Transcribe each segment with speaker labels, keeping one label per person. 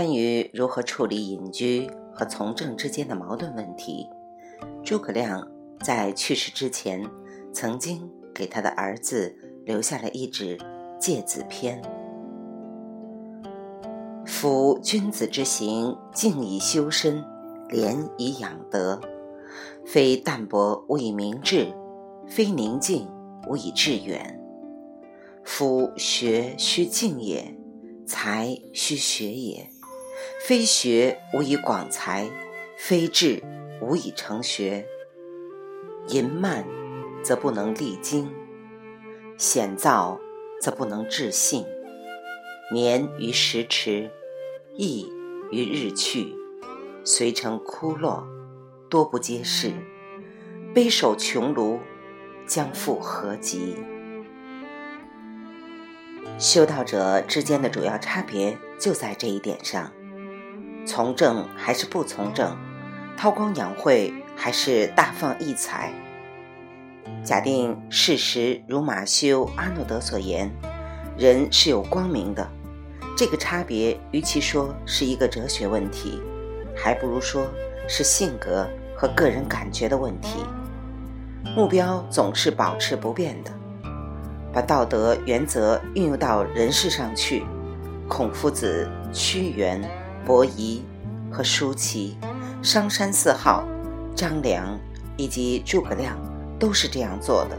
Speaker 1: 关于如何处理隐居和从政之间的矛盾问题，诸葛亮在去世之前，曾经给他的儿子留下了一纸《诫子篇》：“夫君子之行，静以修身，廉以养德。非淡泊无以明志，非宁静无以致远。夫学须静也，才须学也。”非学无以广才，非志无以成学。淫慢则不能励精，险躁则不能致信。年于时驰，意于日去，遂成枯落，多不接世。悲守穷庐，将复何及？修道者之间的主要差别就在这一点上。从政还是不从政，韬光养晦还是大放异彩。假定事实如马修·阿诺德所言，人是有光明的。这个差别，与其说是一个哲学问题，还不如说是性格和个人感觉的问题。目标总是保持不变的，把道德原则运用到人事上去。孔夫子、屈原。伯夷和舒淇、商山四号、张良以及诸葛亮都是这样做的。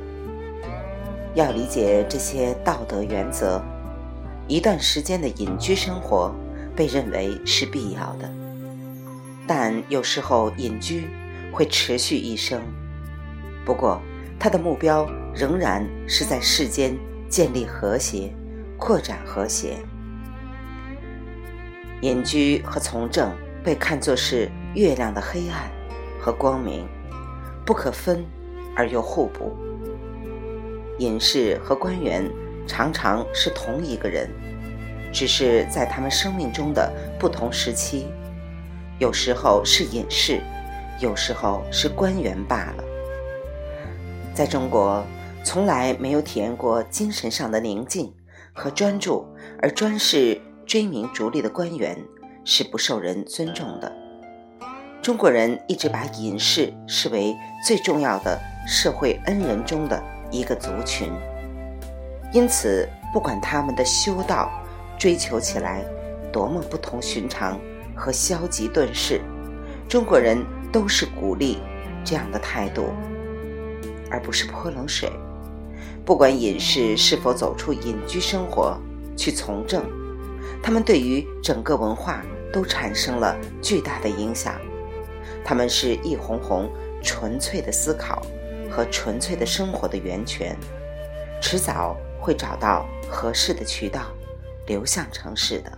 Speaker 1: 要理解这些道德原则，一段时间的隐居生活被认为是必要的。但有时候隐居会持续一生，不过他的目标仍然是在世间建立和谐、扩展和谐。隐居和从政被看作是月亮的黑暗和光明，不可分而又互补。隐士和官员常常是同一个人，只是在他们生命中的不同时期，有时候是隐士，有时候是官员罢了。在中国，从来没有体验过精神上的宁静和专注，而专是。追名逐利的官员是不受人尊重的。中国人一直把隐士视为最重要的社会恩人中的一个族群，因此，不管他们的修道追求起来多么不同寻常和消极遁世，中国人都是鼓励这样的态度，而不是泼冷水。不管隐士是否走出隐居生活去从政。他们对于整个文化都产生了巨大的影响。他们是一红红纯粹的思考和纯粹的生活的源泉，迟早会找到合适的渠道流向城市的。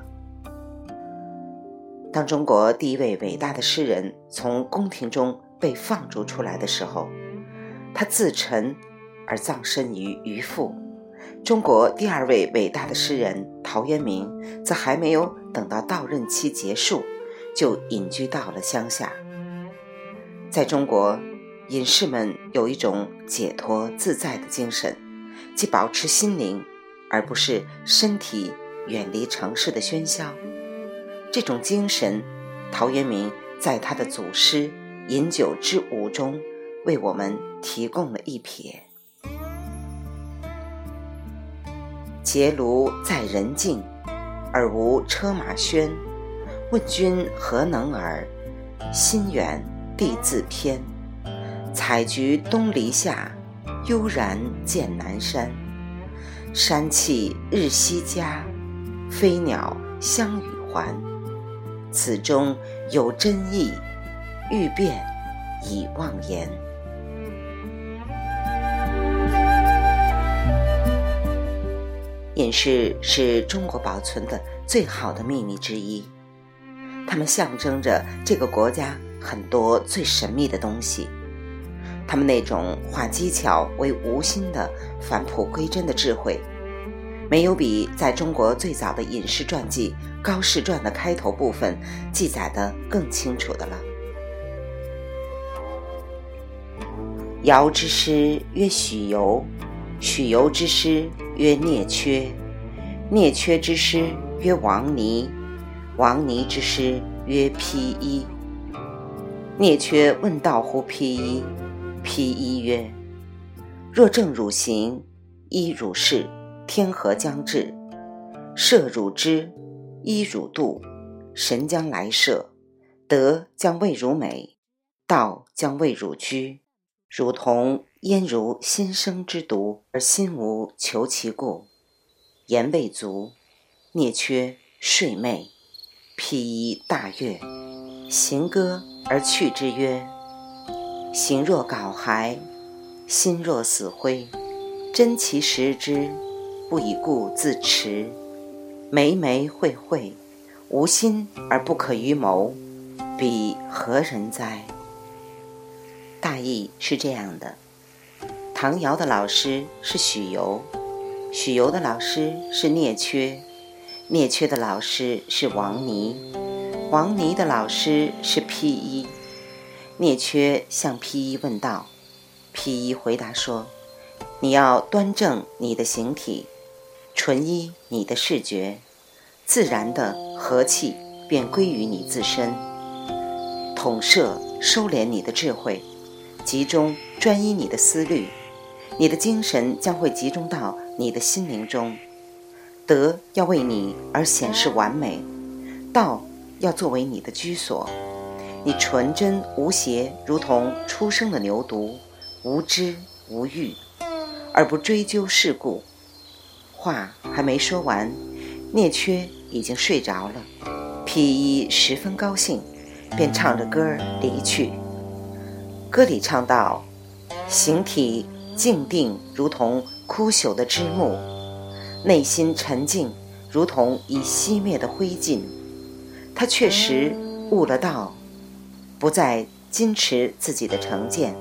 Speaker 1: 当中国第一位伟大的诗人从宫廷中被放逐出来的时候，他自沉而葬身于鱼腹。中国第二位伟大的诗人陶渊明，则还没有等到到任期结束，就隐居到了乡下。在中国，隐士们有一种解脱自在的精神，即保持心灵，而不是身体远离城市的喧嚣。这种精神，陶渊明在他的祖诗《饮酒之舞》中为我们提供了一瞥。结庐在人境，而无车马喧。问君何能尔？心远地自偏。采菊东篱下，悠然见南山。山气日夕佳，飞鸟相与还。此中有真意，欲辨已忘言。隐士是中国保存的最好的秘密之一，它们象征着这个国家很多最神秘的东西。他们那种化机巧为无心的返璞归真的智慧，没有比在中国最早的隐士传记《高士传》的开头部分记载的更清楚的了。尧之师曰许由。许由之师曰聂缺，聂缺之师曰王尼，王尼之师曰披衣。聂缺问道乎披衣？披衣曰：“若正汝行，衣汝事，天河将至，射汝之，衣汝度，神将来射，德将为汝美，道将为汝居，如同焉如新生之犊，而心无求其故。”言未足，聂缺睡寐。披衣大悦，行歌而去之曰。形若槁骸，心若死灰。珍其食之，不以故自持。眉眉会会，无心而不可于谋，彼何人哉？大意是这样的：唐尧的老师是许由，许由的老师是聂缺，聂缺的老师是王尼，王尼的老师是披衣。聂缺向披衣问道，披衣回答说：“你要端正你的形体，纯一你的视觉，自然的和气便归于你自身。统摄收敛你的智慧，集中专一你的思虑，你的精神将会集中到你的心灵中。德要为你而显示完美，道要作为你的居所。”你纯真无邪，如同出生的牛犊，无知无欲，而不追究事故。话还没说完，聂缺已经睡着了。披衣十分高兴，便唱着歌儿离去。歌里唱道：“形体静定，如同枯朽的枝木；内心沉静，如同已熄灭的灰烬。他确实悟了道。”不再矜持自己的成见，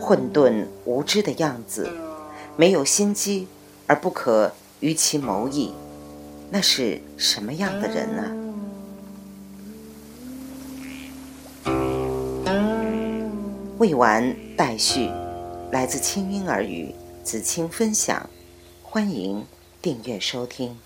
Speaker 1: 混沌无知的样子，没有心机而不可与其谋议，那是什么样的人呢？未完待续，来自清音耳语子清分享，欢迎订阅收听。